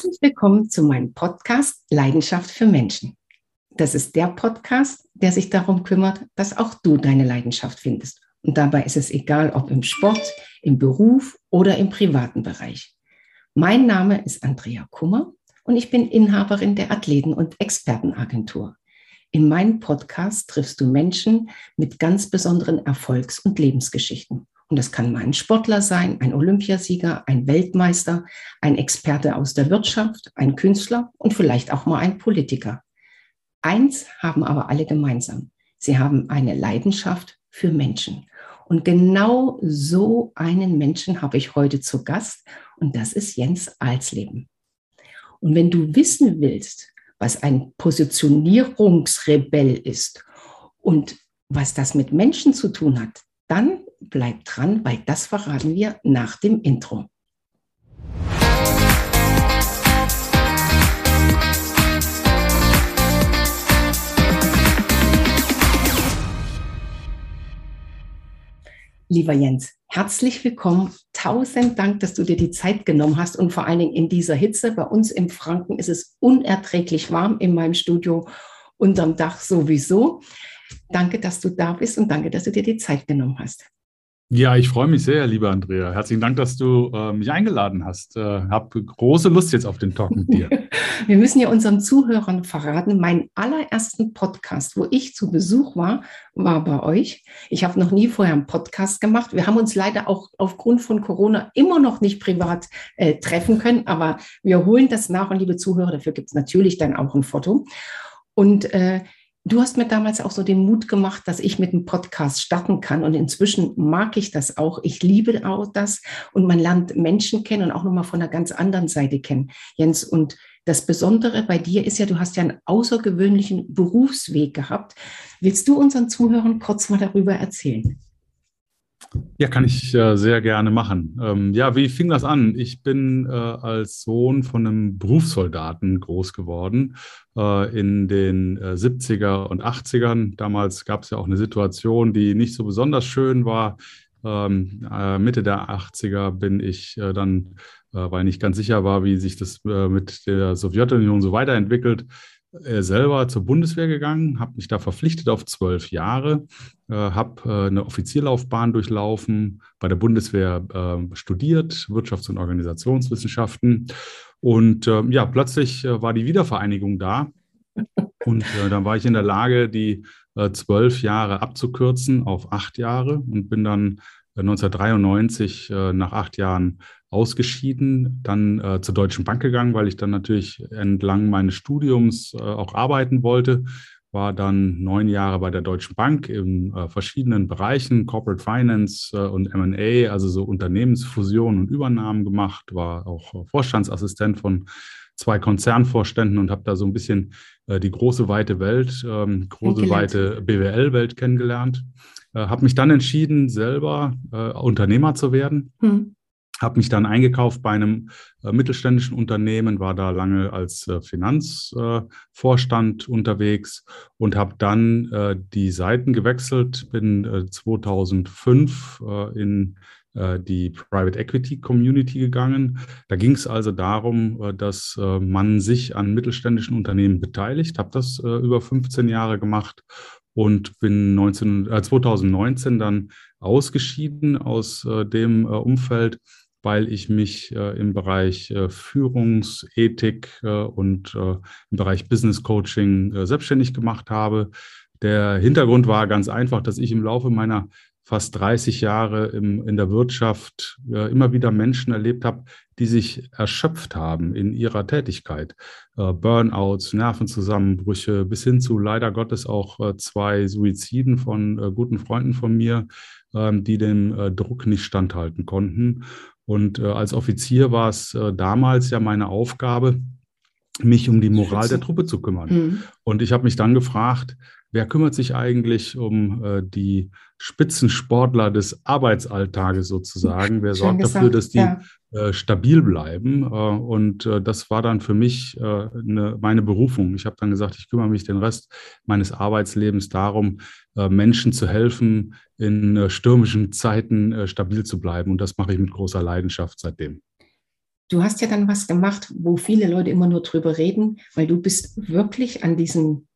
Herzlich willkommen zu meinem Podcast Leidenschaft für Menschen. Das ist der Podcast, der sich darum kümmert, dass auch du deine Leidenschaft findest. Und dabei ist es egal, ob im Sport, im Beruf oder im privaten Bereich. Mein Name ist Andrea Kummer und ich bin Inhaberin der Athleten- und Expertenagentur. In meinem Podcast triffst du Menschen mit ganz besonderen Erfolgs- und Lebensgeschichten. Und das kann mal ein Sportler sein, ein Olympiasieger, ein Weltmeister, ein Experte aus der Wirtschaft, ein Künstler und vielleicht auch mal ein Politiker. Eins haben aber alle gemeinsam. Sie haben eine Leidenschaft für Menschen. Und genau so einen Menschen habe ich heute zu Gast und das ist Jens Alsleben. Und wenn du wissen willst, was ein Positionierungsrebell ist und was das mit Menschen zu tun hat, dann bleib dran, weil das verraten wir nach dem Intro. Lieber Jens, herzlich willkommen. Tausend Dank, dass du dir die Zeit genommen hast und vor allen Dingen in dieser Hitze. Bei uns im Franken ist es unerträglich warm in meinem Studio, unterm Dach sowieso. Danke, dass du da bist und danke, dass du dir die Zeit genommen hast. Ja, ich freue mich sehr, lieber Andrea. Herzlichen Dank, dass du äh, mich eingeladen hast. Äh, habe große Lust jetzt auf den Talk mit dir. Wir müssen ja unseren Zuhörern verraten, meinen allerersten Podcast, wo ich zu Besuch war, war bei euch. Ich habe noch nie vorher einen Podcast gemacht. Wir haben uns leider auch aufgrund von Corona immer noch nicht privat äh, treffen können, aber wir holen das nach und liebe Zuhörer, dafür gibt es natürlich dann auch ein Foto. Und äh, Du hast mir damals auch so den Mut gemacht, dass ich mit einem Podcast starten kann. Und inzwischen mag ich das auch. Ich liebe auch das. Und man lernt Menschen kennen und auch nochmal von einer ganz anderen Seite kennen. Jens, und das Besondere bei dir ist ja, du hast ja einen außergewöhnlichen Berufsweg gehabt. Willst du unseren Zuhörern kurz mal darüber erzählen? Ja, kann ich äh, sehr gerne machen. Ähm, ja, wie fing das an? Ich bin äh, als Sohn von einem Berufssoldaten groß geworden äh, in den 70er äh, und 80ern. Damals gab es ja auch eine Situation, die nicht so besonders schön war. Ähm, äh, Mitte der 80er bin ich äh, dann, weil ich nicht ganz sicher war, wie sich das mit der Sowjetunion so weiterentwickelt, äh, selber zur Bundeswehr gegangen, habe mich da verpflichtet auf zwölf Jahre, äh, habe äh, eine Offizierlaufbahn durchlaufen, bei der Bundeswehr äh, studiert, Wirtschafts- und Organisationswissenschaften. Und ähm, ja, plötzlich äh, war die Wiedervereinigung da. Und äh, dann war ich in der Lage, die zwölf Jahre abzukürzen auf acht Jahre und bin dann 1993 nach acht Jahren ausgeschieden, dann äh, zur Deutschen Bank gegangen, weil ich dann natürlich entlang meines Studiums äh, auch arbeiten wollte. War dann neun Jahre bei der Deutschen Bank in äh, verschiedenen Bereichen, Corporate Finance äh, und MA, also so Unternehmensfusionen und Übernahmen gemacht, war auch Vorstandsassistent von zwei Konzernvorständen und habe da so ein bisschen äh, die große weite Welt, ähm, große weite BWL-Welt kennengelernt. Äh, habe mich dann entschieden, selber Unternehmer zu werden. Hm habe mich dann eingekauft bei einem äh, mittelständischen Unternehmen, war da lange als äh, Finanzvorstand äh, unterwegs und habe dann äh, die Seiten gewechselt, bin 2005 äh, in äh, die Private Equity Community gegangen. Da ging es also darum, dass man sich an mittelständischen Unternehmen beteiligt, habe das über 15 Jahre gemacht und bin 19, 2019 dann ausgeschieden aus dem Umfeld weil ich mich äh, im Bereich äh, Führungsethik äh, und äh, im Bereich Business Coaching äh, selbstständig gemacht habe. Der Hintergrund war ganz einfach, dass ich im Laufe meiner fast 30 Jahre im, in der Wirtschaft äh, immer wieder Menschen erlebt habe, die sich erschöpft haben in ihrer Tätigkeit. Burnouts, Nervenzusammenbrüche bis hin zu leider Gottes auch zwei Suiziden von guten Freunden von mir, ähm, die dem Druck nicht standhalten konnten. Und äh, als Offizier war es äh, damals ja meine Aufgabe, mich um die Moral der Truppe zu kümmern. Mhm. Und ich habe mich dann gefragt, wer kümmert sich eigentlich um äh, die Spitzensportler des Arbeitsalltages sozusagen? Wer sorgt gesagt, dafür, dass die ja. äh, stabil bleiben? Äh, und äh, das war dann für mich äh, eine, meine Berufung. Ich habe dann gesagt, ich kümmere mich den Rest meines Arbeitslebens darum, äh, Menschen zu helfen, in äh, stürmischen Zeiten stabil zu bleiben. Und das mache ich mit großer Leidenschaft seitdem. du hast ja dann was gemacht, wo viele Leute immer nur drüber reden, weil du bist wirklich an diesem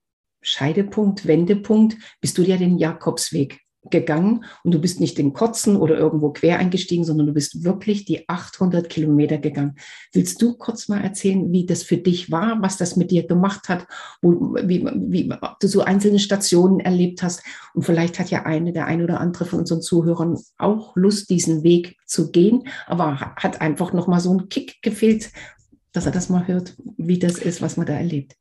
Scheidepunkt, Wendepunkt, bist du ja den Jakobsweg gegangen und du bist nicht in Kotzen oder irgendwo quer eingestiegen, sondern du bist wirklich die 800 Kilometer gegangen. Willst du kurz mal erzählen, wie das für dich war, was das mit dir gemacht hat, wo, wie, wie du so einzelne Stationen erlebt hast? Und vielleicht hat ja eine, der ein oder andere von unseren Zuhörern auch Lust, diesen Weg zu gehen, aber hat einfach noch mal so einen Kick gefehlt, dass er das mal hört, wie das ist, was man da erlebt.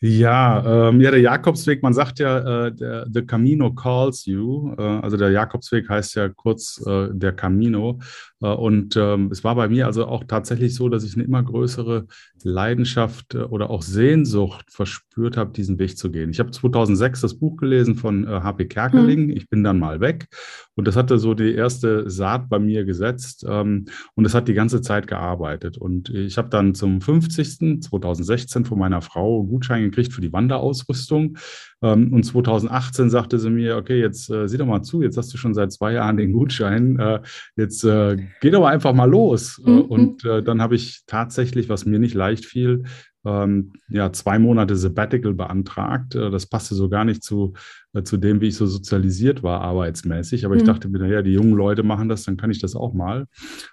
Ja, ähm, ja, der Jakobsweg, man sagt ja, äh, der, The Camino calls you. Äh, also der Jakobsweg heißt ja kurz äh, der Camino. Äh, und ähm, es war bei mir also auch tatsächlich so, dass ich eine immer größere Leidenschaft äh, oder auch Sehnsucht verspürt habe, diesen Weg zu gehen. Ich habe 2006 das Buch gelesen von H.P. Äh, Kerkeling, mhm. Ich bin dann mal weg. Und das hatte so die erste Saat bei mir gesetzt. Ähm, und es hat die ganze Zeit gearbeitet. Und ich habe dann zum 50. 2016 von meiner Frau Gutschein gekriegt für die Wanderausrüstung. Ähm, und 2018 sagte sie mir, okay, jetzt äh, sieh doch mal zu, jetzt hast du schon seit zwei Jahren den Gutschein, äh, jetzt äh, geh doch mal einfach mal los. Äh, mhm. Und äh, dann habe ich tatsächlich, was mir nicht leicht fiel, ähm, ja, zwei Monate Sabbatical beantragt. Äh, das passte so gar nicht zu, äh, zu dem, wie ich so sozialisiert war, arbeitsmäßig. Aber mhm. ich dachte mir, naja, die jungen Leute machen das, dann kann ich das auch mal.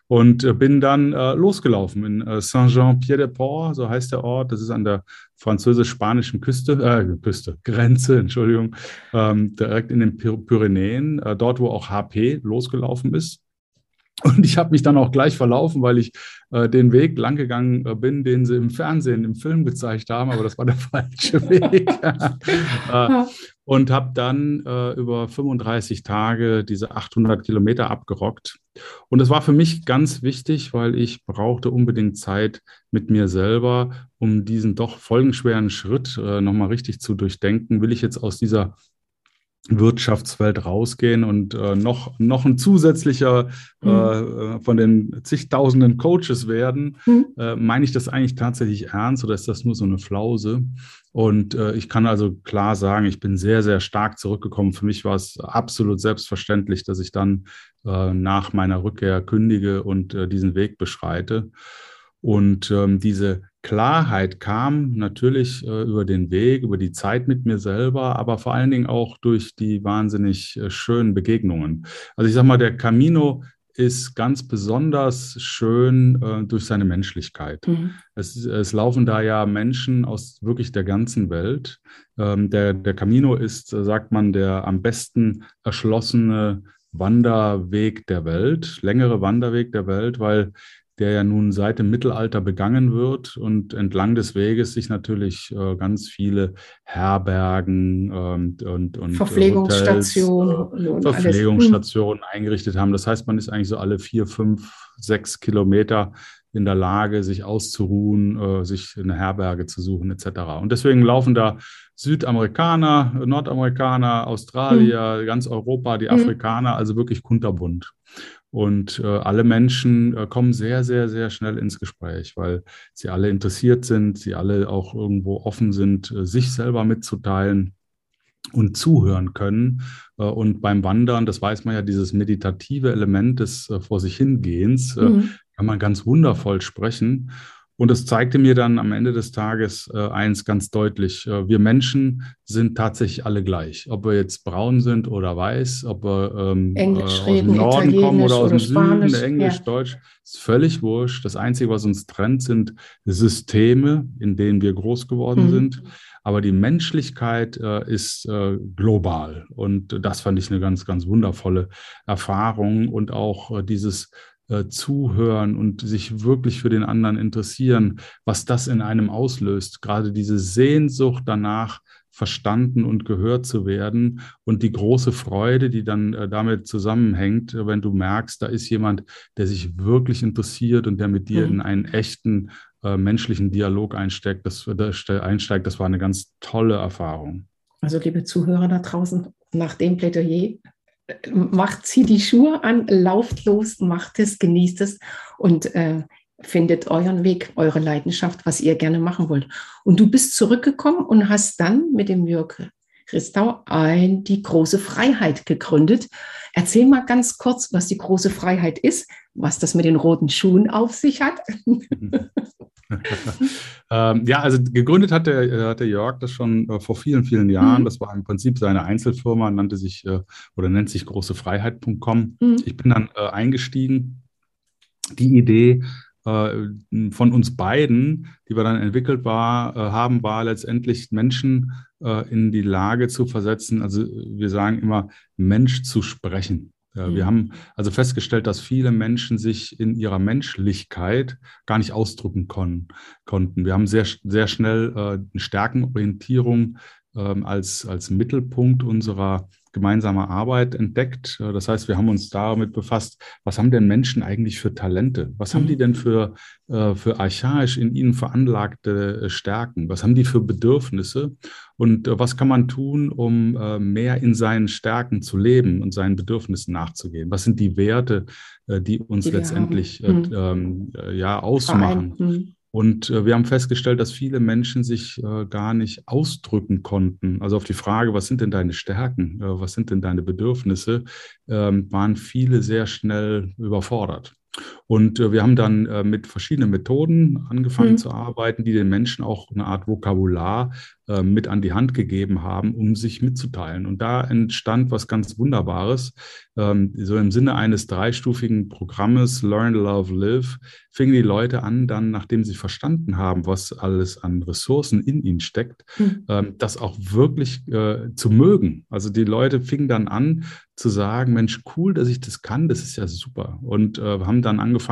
Und äh, bin dann äh, losgelaufen in Saint-Jean-Pied-de-Port, so heißt der Ort. Das ist an der französisch-spanischen Küste, äh, Küste, Grenze, Entschuldigung, ähm, direkt in den Pyrenäen, dort, wo auch HP losgelaufen ist. Und ich habe mich dann auch gleich verlaufen, weil ich äh, den Weg langgegangen äh, bin, den sie im Fernsehen, im Film gezeigt haben, aber das war der falsche Weg. äh, und habe dann äh, über 35 Tage diese 800 Kilometer abgerockt. Und es war für mich ganz wichtig, weil ich brauchte unbedingt Zeit mit mir selber, um diesen doch folgenschweren Schritt äh, nochmal richtig zu durchdenken. Will ich jetzt aus dieser Wirtschaftswelt rausgehen und äh, noch, noch ein zusätzlicher mhm. äh, von den zigtausenden Coaches werden, mhm. äh, meine ich das eigentlich tatsächlich ernst oder ist das nur so eine Flause? Und äh, ich kann also klar sagen, ich bin sehr, sehr stark zurückgekommen. Für mich war es absolut selbstverständlich, dass ich dann äh, nach meiner Rückkehr kündige und äh, diesen Weg beschreite. Und ähm, diese Klarheit kam natürlich äh, über den Weg, über die Zeit mit mir selber, aber vor allen Dingen auch durch die wahnsinnig äh, schönen Begegnungen. Also ich sage mal, der Camino ist ganz besonders schön äh, durch seine Menschlichkeit. Mhm. Es, es, laufen da ja Menschen aus wirklich der ganzen Welt. Ähm, der, der Camino ist, äh, sagt man, der am besten erschlossene Wanderweg der Welt, längere Wanderweg der Welt, weil der ja nun seit dem Mittelalter begangen wird und entlang des Weges sich natürlich äh, ganz viele Herbergen ähm, und, und Verpflegungsstationen, äh, Verpflegungsstationen hm. eingerichtet haben. Das heißt, man ist eigentlich so alle vier, fünf, sechs Kilometer in der Lage, sich auszuruhen, äh, sich eine Herberge zu suchen etc. Und deswegen laufen da Südamerikaner, Nordamerikaner, Australier, hm. ganz Europa, die hm. Afrikaner, also wirklich kunterbunt. Und äh, alle Menschen äh, kommen sehr, sehr, sehr schnell ins Gespräch, weil sie alle interessiert sind, sie alle auch irgendwo offen sind, äh, sich selber mitzuteilen und zuhören können. Äh, und beim Wandern, das weiß man ja, dieses meditative Element des äh, Vor sich hingehens, äh, mhm. kann man ganz wundervoll sprechen. Und es zeigte mir dann am Ende des Tages äh, eins ganz deutlich. Äh, wir Menschen sind tatsächlich alle gleich. Ob wir jetzt braun sind oder weiß, ob wir ähm, Englisch äh, aus dem Norden kommen oder aus dem Spanisch, Süden, Englisch, ja. Deutsch, ist völlig wurscht. Das Einzige, was uns trennt, sind Systeme, in denen wir groß geworden mhm. sind. Aber die Menschlichkeit äh, ist äh, global. Und das fand ich eine ganz, ganz wundervolle Erfahrung. Und auch äh, dieses äh, zuhören und sich wirklich für den anderen interessieren, was das in einem auslöst. Gerade diese Sehnsucht danach, verstanden und gehört zu werden und die große Freude, die dann äh, damit zusammenhängt, wenn du merkst, da ist jemand, der sich wirklich interessiert und der mit dir mhm. in einen echten äh, menschlichen Dialog einsteigt. Das, das, einsteigt. das war eine ganz tolle Erfahrung. Also liebe Zuhörer da draußen, nach dem Plädoyer macht sie die Schuhe an, lauft los, macht es, genießt es und äh, findet euren Weg, eure Leidenschaft, was ihr gerne machen wollt. Und du bist zurückgekommen und hast dann mit dem Jörg Christau ein die große Freiheit gegründet. Erzähl mal ganz kurz, was die große Freiheit ist, was das mit den roten Schuhen auf sich hat. ähm, ja, also gegründet hat der, hat der Jörg das schon äh, vor vielen, vielen Jahren. Mhm. Das war im Prinzip seine Einzelfirma, nannte sich äh, oder nennt sich großefreiheit.com. Mhm. Ich bin dann äh, eingestiegen. Die Idee äh, von uns beiden, die wir dann entwickelt war, äh, haben, war letztendlich Menschen äh, in die Lage zu versetzen. Also wir sagen immer, Mensch zu sprechen. Mhm. Wir haben also festgestellt, dass viele Menschen sich in ihrer Menschlichkeit gar nicht ausdrücken kon konnten. Wir haben sehr, sehr schnell äh, eine Stärkenorientierung ähm, als, als Mittelpunkt unserer gemeinsame Arbeit entdeckt. Äh, das heißt, wir haben uns damit befasst, was haben denn Menschen eigentlich für Talente? Was haben die mhm. denn für, äh, für archaisch in ihnen veranlagte äh, Stärken? Was haben die für Bedürfnisse? Und was kann man tun, um mehr in seinen Stärken zu leben und seinen Bedürfnissen nachzugehen? Was sind die Werte, die uns die letztendlich mhm. ähm, ja, ausmachen? Mhm. Und äh, wir haben festgestellt, dass viele Menschen sich äh, gar nicht ausdrücken konnten. Also auf die Frage, was sind denn deine Stärken, äh, was sind denn deine Bedürfnisse, ähm, waren viele sehr schnell überfordert. Und äh, wir haben dann äh, mit verschiedenen Methoden angefangen mhm. zu arbeiten, die den Menschen auch eine Art Vokabular äh, mit an die Hand gegeben haben, um sich mitzuteilen. Und da entstand was ganz Wunderbares. Ähm, so im Sinne eines dreistufigen Programmes Learn, Love, Live fingen die Leute an, dann, nachdem sie verstanden haben, was alles an Ressourcen in ihnen steckt, mhm. ähm, das auch wirklich zu mögen. Also die Leute fingen dann an, zu sagen, Mensch, cool, dass ich das kann, das ist ja super. Und haben dann angefangen,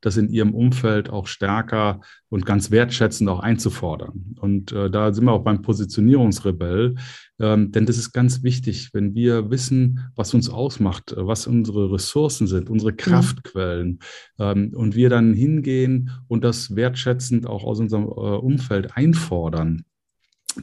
das in ihrem Umfeld auch stärker und ganz wertschätzend auch einzufordern. Und äh, da sind wir auch beim Positionierungsrebell, ähm, denn das ist ganz wichtig, wenn wir wissen, was uns ausmacht, äh, was unsere Ressourcen sind, unsere mhm. Kraftquellen, ähm, und wir dann hingehen und das wertschätzend auch aus unserem äh, Umfeld einfordern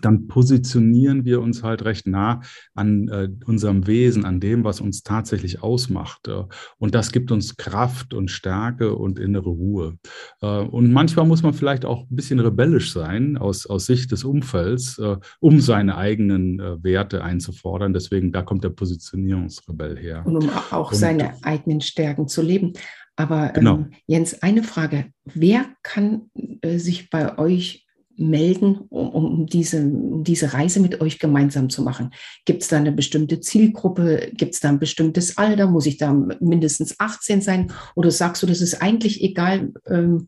dann positionieren wir uns halt recht nah an äh, unserem Wesen, an dem, was uns tatsächlich ausmacht. Äh, und das gibt uns Kraft und Stärke und innere Ruhe. Äh, und manchmal muss man vielleicht auch ein bisschen rebellisch sein aus, aus Sicht des Umfelds, äh, um seine eigenen äh, Werte einzufordern. Deswegen, da kommt der Positionierungsrebell her. Und um auch und, seine eigenen Stärken zu leben. Aber genau. ähm, Jens, eine Frage. Wer kann sich bei euch melden, um, um, diese, um diese Reise mit euch gemeinsam zu machen? Gibt es da eine bestimmte Zielgruppe? Gibt es da ein bestimmtes Alter? Muss ich da mindestens 18 sein? Oder sagst du, das ist eigentlich egal? Ähm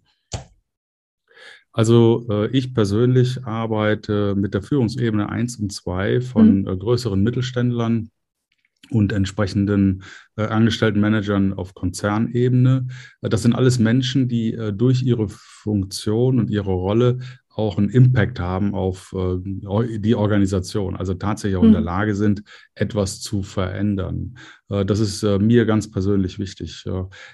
also äh, ich persönlich arbeite mit der Führungsebene 1 und 2 von mhm. äh, größeren Mittelständlern und entsprechenden äh, angestellten Managern auf Konzernebene. Das sind alles Menschen, die äh, durch ihre Funktion und ihre Rolle auch einen Impact haben auf äh, die Organisation, also tatsächlich auch in der hm. Lage sind, etwas zu verändern. Äh, das ist äh, mir ganz persönlich wichtig.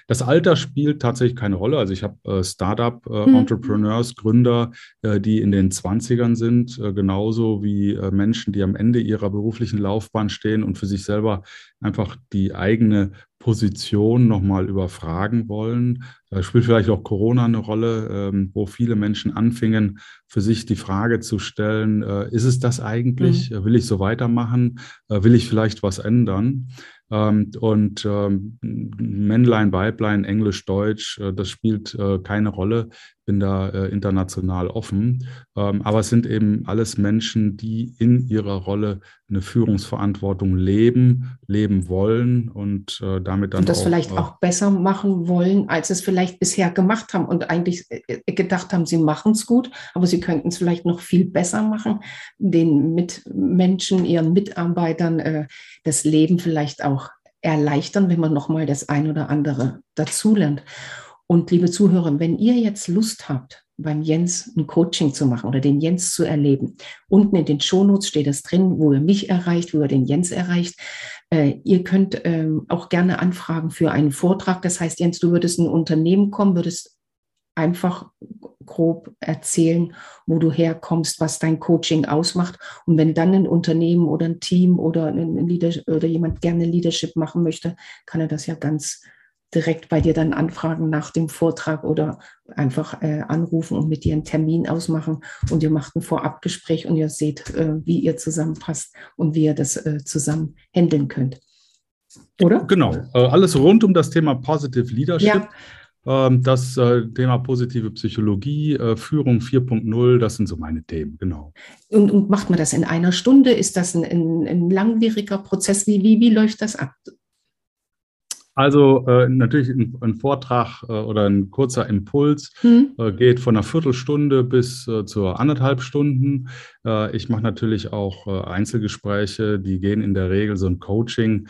das Alter spielt tatsächlich keine Rolle. Also ich habe äh, Startup-Entrepreneurs, hm. Gründer, die in den 20ern sind, genauso wie Menschen, die am Ende ihrer beruflichen Laufbahn stehen und für sich selber einfach die eigene Position nochmal überfragen wollen. Da spielt vielleicht auch Corona eine Rolle, ähm, wo viele Menschen anfingen, für sich die Frage zu stellen, äh, ist es das eigentlich? Mhm. Will ich so weitermachen? Äh, will ich vielleicht was ändern? Ähm, und ähm, Männlein, Weiblein, Englisch, Deutsch, äh, das spielt äh, keine Rolle. Bin da äh, international offen. Ähm, aber es sind eben alles Menschen, die in ihrer Rolle eine Führungsverantwortung leben, leben wollen und äh, damit dann. Und das auch, vielleicht äh, auch besser machen wollen, als es vielleicht bisher gemacht haben und eigentlich äh, gedacht haben, sie machen es gut, aber sie könnten es vielleicht noch viel besser machen, den Mitmenschen, ihren Mitarbeitern das Leben vielleicht auch erleichtern, wenn man nochmal das ein oder andere dazulernt. Und liebe Zuhörer, wenn ihr jetzt Lust habt, beim Jens ein Coaching zu machen oder den Jens zu erleben, unten in den Shownotes steht es drin, wo ihr mich erreicht, wo ihr den Jens erreicht. Äh, ihr könnt ähm, auch gerne anfragen für einen Vortrag. Das heißt, Jens, du würdest in ein Unternehmen kommen, würdest einfach grob erzählen, wo du herkommst, was dein Coaching ausmacht. Und wenn dann ein Unternehmen oder ein Team oder, ein Leader oder jemand gerne Leadership machen möchte, kann er das ja ganz direkt bei dir dann anfragen nach dem Vortrag oder einfach äh, anrufen und mit dir einen Termin ausmachen und ihr macht ein Vorabgespräch und ihr seht, äh, wie ihr zusammenpasst und wie ihr das äh, zusammen handeln könnt. Oder? Genau, äh, alles rund um das Thema Positive Leadership. Ja. Ähm, das äh, Thema positive Psychologie, äh, Führung 4.0, das sind so meine Themen, genau. Und, und, macht man das in einer Stunde? Ist das ein, ein, ein langwieriger Prozess? Wie, wie, wie läuft das ab? Also äh, natürlich ein, ein Vortrag äh, oder ein kurzer Impuls hm. äh, geht von einer Viertelstunde bis äh, zur anderthalb Stunden. Äh, ich mache natürlich auch äh, Einzelgespräche, die gehen in der Regel, so ein Coaching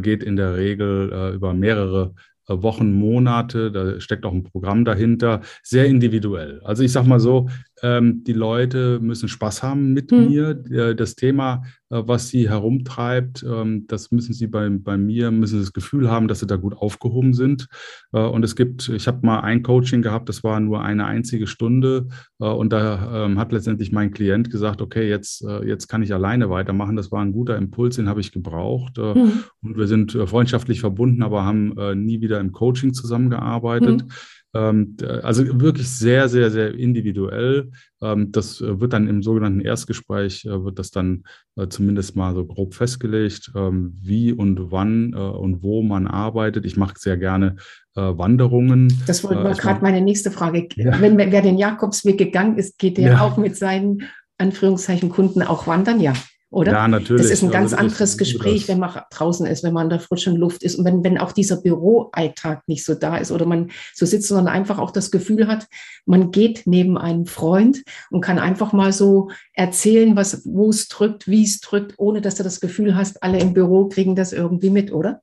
geht in der Regel über mehrere Wochen, Monate, da steckt auch ein Programm dahinter, sehr individuell. Also ich sage mal so, die Leute müssen Spaß haben mit hm. mir. Das Thema, äh, was sie herumtreibt, ähm, das müssen sie bei, bei mir, müssen sie das Gefühl haben, dass sie da gut aufgehoben sind. Äh, und es gibt, ich habe mal ein Coaching gehabt, das war nur eine einzige Stunde. Äh, und da ähm, hat letztendlich mein Klient gesagt, okay, jetzt, jetzt kann ich alleine weitermachen. Das war ein guter Impuls, den habe ich gebraucht. Mhm. Und wir sind freundschaftlich verbunden, aber haben nie wieder im Coaching zusammengearbeitet. Mhm. Ähm, also wirklich sehr, sehr, sehr individuell. Ähm, das äh, wird dann im sogenannten Erstgespräch, äh, wird das dann äh, zumindest mal so grob festgelegt, ähm, wie und wann und wo man arbeitet. Ich mache sehr gerne Wanderungen. Das war gerade meine nächste Frage. Ja. Wenn wer den Jakobsweg gegangen ist, geht der ja. auch mit seinen Anführungszeichen Kunden auch wandern? Ja oder? Ja, natürlich. Das ist ein ganz also, anderes Gespräch, wenn man draußen ist, wenn man in der frischen Luft ist und wenn, wenn auch dieser Büroalltag nicht so da ist oder man so sitzt, sondern einfach auch das Gefühl hat, man geht neben einem Freund und kann einfach mal so erzählen, was, wo es drückt, wie es drückt, ohne dass du das Gefühl hast, alle im Büro kriegen das irgendwie mit, oder?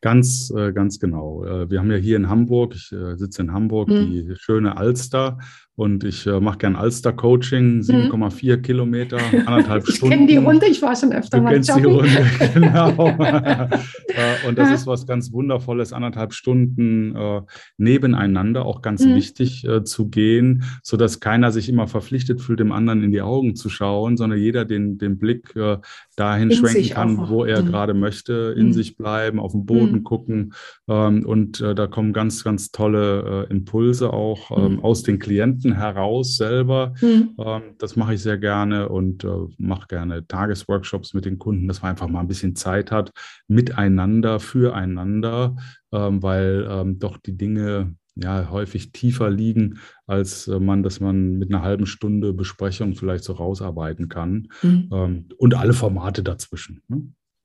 Ganz, äh, ganz genau. Äh, wir haben ja hier in Hamburg, ich äh, sitze in Hamburg, hm. die schöne Alster. Und ich äh, mache gern Alster-Coaching, 7,4 mhm. Kilometer, anderthalb ich Stunden. Ich kenne die Runde, ich war schon öfter du mal kennst die Runde, genau. Äh, und das ist was ganz Wundervolles, anderthalb Stunden äh, nebeneinander, auch ganz mhm. wichtig äh, zu gehen, sodass keiner sich immer verpflichtet fühlt, dem anderen in die Augen zu schauen, sondern jeder den, den Blick äh, dahin in schwenken kann, wo er mhm. gerade möchte, in mhm. sich bleiben, auf den Boden mhm. gucken. Ähm, und äh, da kommen ganz, ganz tolle Impulse auch ähm, mhm. aus den Klienten Minuten heraus selber. Mhm. Ähm, das mache ich sehr gerne und äh, mache gerne Tagesworkshops mit den Kunden, dass man einfach mal ein bisschen Zeit hat, miteinander, füreinander, ähm, weil ähm, doch die Dinge ja häufig tiefer liegen, als äh, man, dass man mit einer halben Stunde Besprechung vielleicht so rausarbeiten kann. Mhm. Und alle Formate dazwischen. Ne?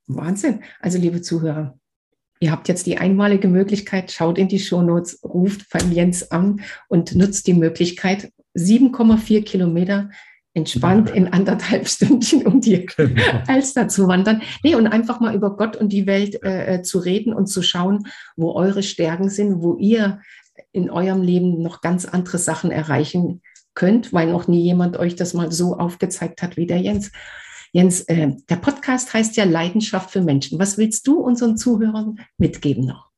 Wahnsinn. Also, liebe Zuhörer, Ihr habt jetzt die einmalige Möglichkeit, schaut in die Shownotes, ruft beim Jens an und nutzt die Möglichkeit, 7,4 Kilometer entspannt in anderthalb Stündchen um die genau. Alster zu wandern. Nee, und einfach mal über Gott und die Welt äh, zu reden und zu schauen, wo eure Stärken sind, wo ihr in eurem Leben noch ganz andere Sachen erreichen könnt, weil noch nie jemand euch das mal so aufgezeigt hat wie der Jens. Jens, äh, der Podcast heißt ja Leidenschaft für Menschen. Was willst du unseren Zuhörern mitgeben noch?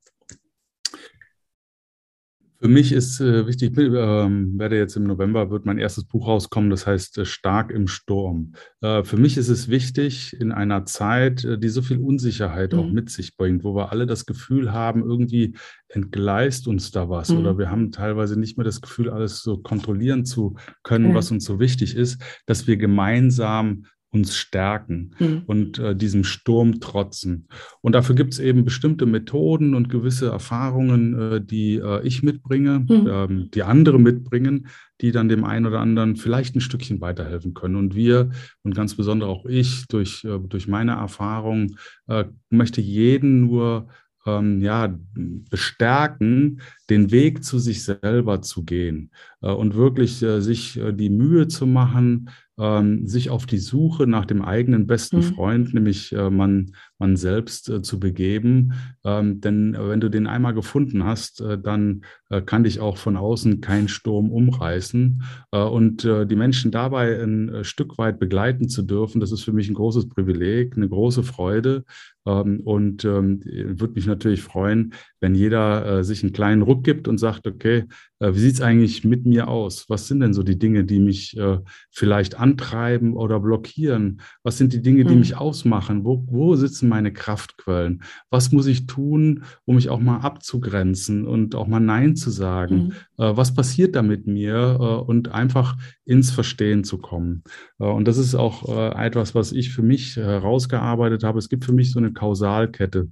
Für mich ist äh, wichtig, ich ähm, werde jetzt im November, wird mein erstes Buch rauskommen, das heißt äh, Stark im Sturm. Äh, für mich ist es wichtig, in einer Zeit, äh, die so viel Unsicherheit mhm. auch mit sich bringt, wo wir alle das Gefühl haben, irgendwie entgleist uns da was mhm. oder wir haben teilweise nicht mehr das Gefühl, alles so kontrollieren zu können, mhm. was uns so wichtig ist, dass wir gemeinsam uns stärken mhm. und äh, diesem Sturm trotzen. Und dafür gibt es eben bestimmte Methoden und gewisse Erfahrungen, äh, die äh, ich mitbringe, mhm. ähm, die andere mitbringen, die dann dem einen oder anderen vielleicht ein Stückchen weiterhelfen können. Und wir und ganz besonders auch ich durch, äh, durch meine Erfahrung äh, möchte jeden nur ähm, ja, bestärken, den Weg zu sich selber zu gehen äh, und wirklich äh, sich äh, die Mühe zu machen, ähm, sich auf die Suche nach dem eigenen besten mhm. Freund, nämlich äh, man, man selbst äh, zu begeben. Ähm, denn äh, wenn du den einmal gefunden hast, äh, dann äh, kann dich auch von außen kein Sturm umreißen. Äh, und die Menschen dabei ein Stück weit begleiten zu dürfen, das ist für mich ein großes Privileg, eine große Freude. Ähm, und ähm, würde mich natürlich freuen, wenn jeder sich einen kleinen Ruck gibt und sagt, okay, äh, wie sieht es eigentlich mit mir aus? Was sind denn so die Dinge, die mich äh, vielleicht antreiben oder blockieren? Was sind die Dinge, die mhm. mich ausmachen? Wo, wo sitzen meine Kraftquellen? Was muss ich tun, um mich auch mal abzugrenzen und auch mal Nein zu sagen? Mhm. Äh, was passiert da mit mir? Äh, und einfach ins Verstehen zu kommen. Äh, und das ist auch etwas, was ich für mich herausgearbeitet habe. Es gibt für mich so eine Kausalkette.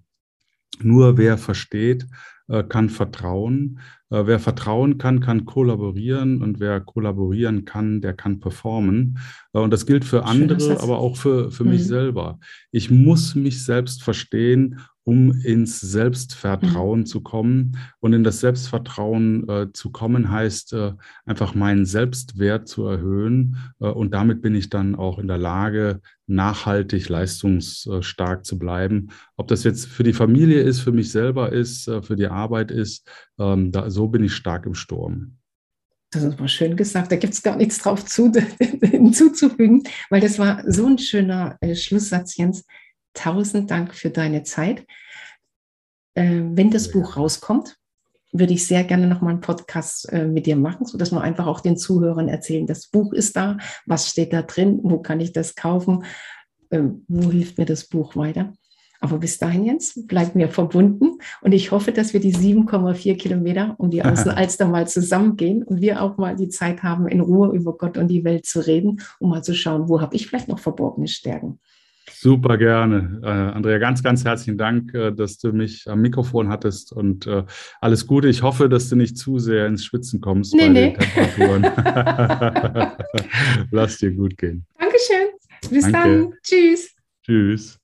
Nur wer versteht, kann vertrauen. Wer vertrauen kann, kann kollaborieren und wer kollaborieren kann, der kann performen. Und das gilt für andere, aber auch für, für mhm. mich selber. Ich muss mich selbst verstehen um ins Selbstvertrauen mhm. zu kommen. Und in das Selbstvertrauen äh, zu kommen heißt äh, einfach meinen Selbstwert zu erhöhen. Äh, und damit bin ich dann auch in der Lage, nachhaltig leistungsstark zu bleiben. Ob das jetzt für die Familie ist, für mich selber ist, äh, für die Arbeit ist, ähm, da, so bin ich stark im Sturm. Das ist mal schön gesagt. Da gibt es gar nichts drauf zu, hinzuzufügen, weil das war so ein schöner äh, Schlusssatz, Jens tausend Dank für deine Zeit. Äh, wenn das ja. Buch rauskommt, würde ich sehr gerne nochmal einen Podcast äh, mit dir machen, sodass wir einfach auch den Zuhörern erzählen, das Buch ist da, was steht da drin, wo kann ich das kaufen, äh, wo hilft mir das Buch weiter. Aber bis dahin, Jens, bleiben wir verbunden und ich hoffe, dass wir die 7,4 Kilometer um die Außenalster mal zusammengehen und wir auch mal die Zeit haben, in Ruhe über Gott und die Welt zu reden, um mal zu schauen, wo habe ich vielleicht noch verborgene Stärken. Super gerne. Äh, Andrea, ganz, ganz herzlichen Dank, äh, dass du mich am Mikrofon hattest und äh, alles Gute. Ich hoffe, dass du nicht zu sehr ins Schwitzen kommst nee, bei nee. den Temperaturen. Lass dir gut gehen. Dankeschön. Bis Danke. dann. Tschüss. Tschüss.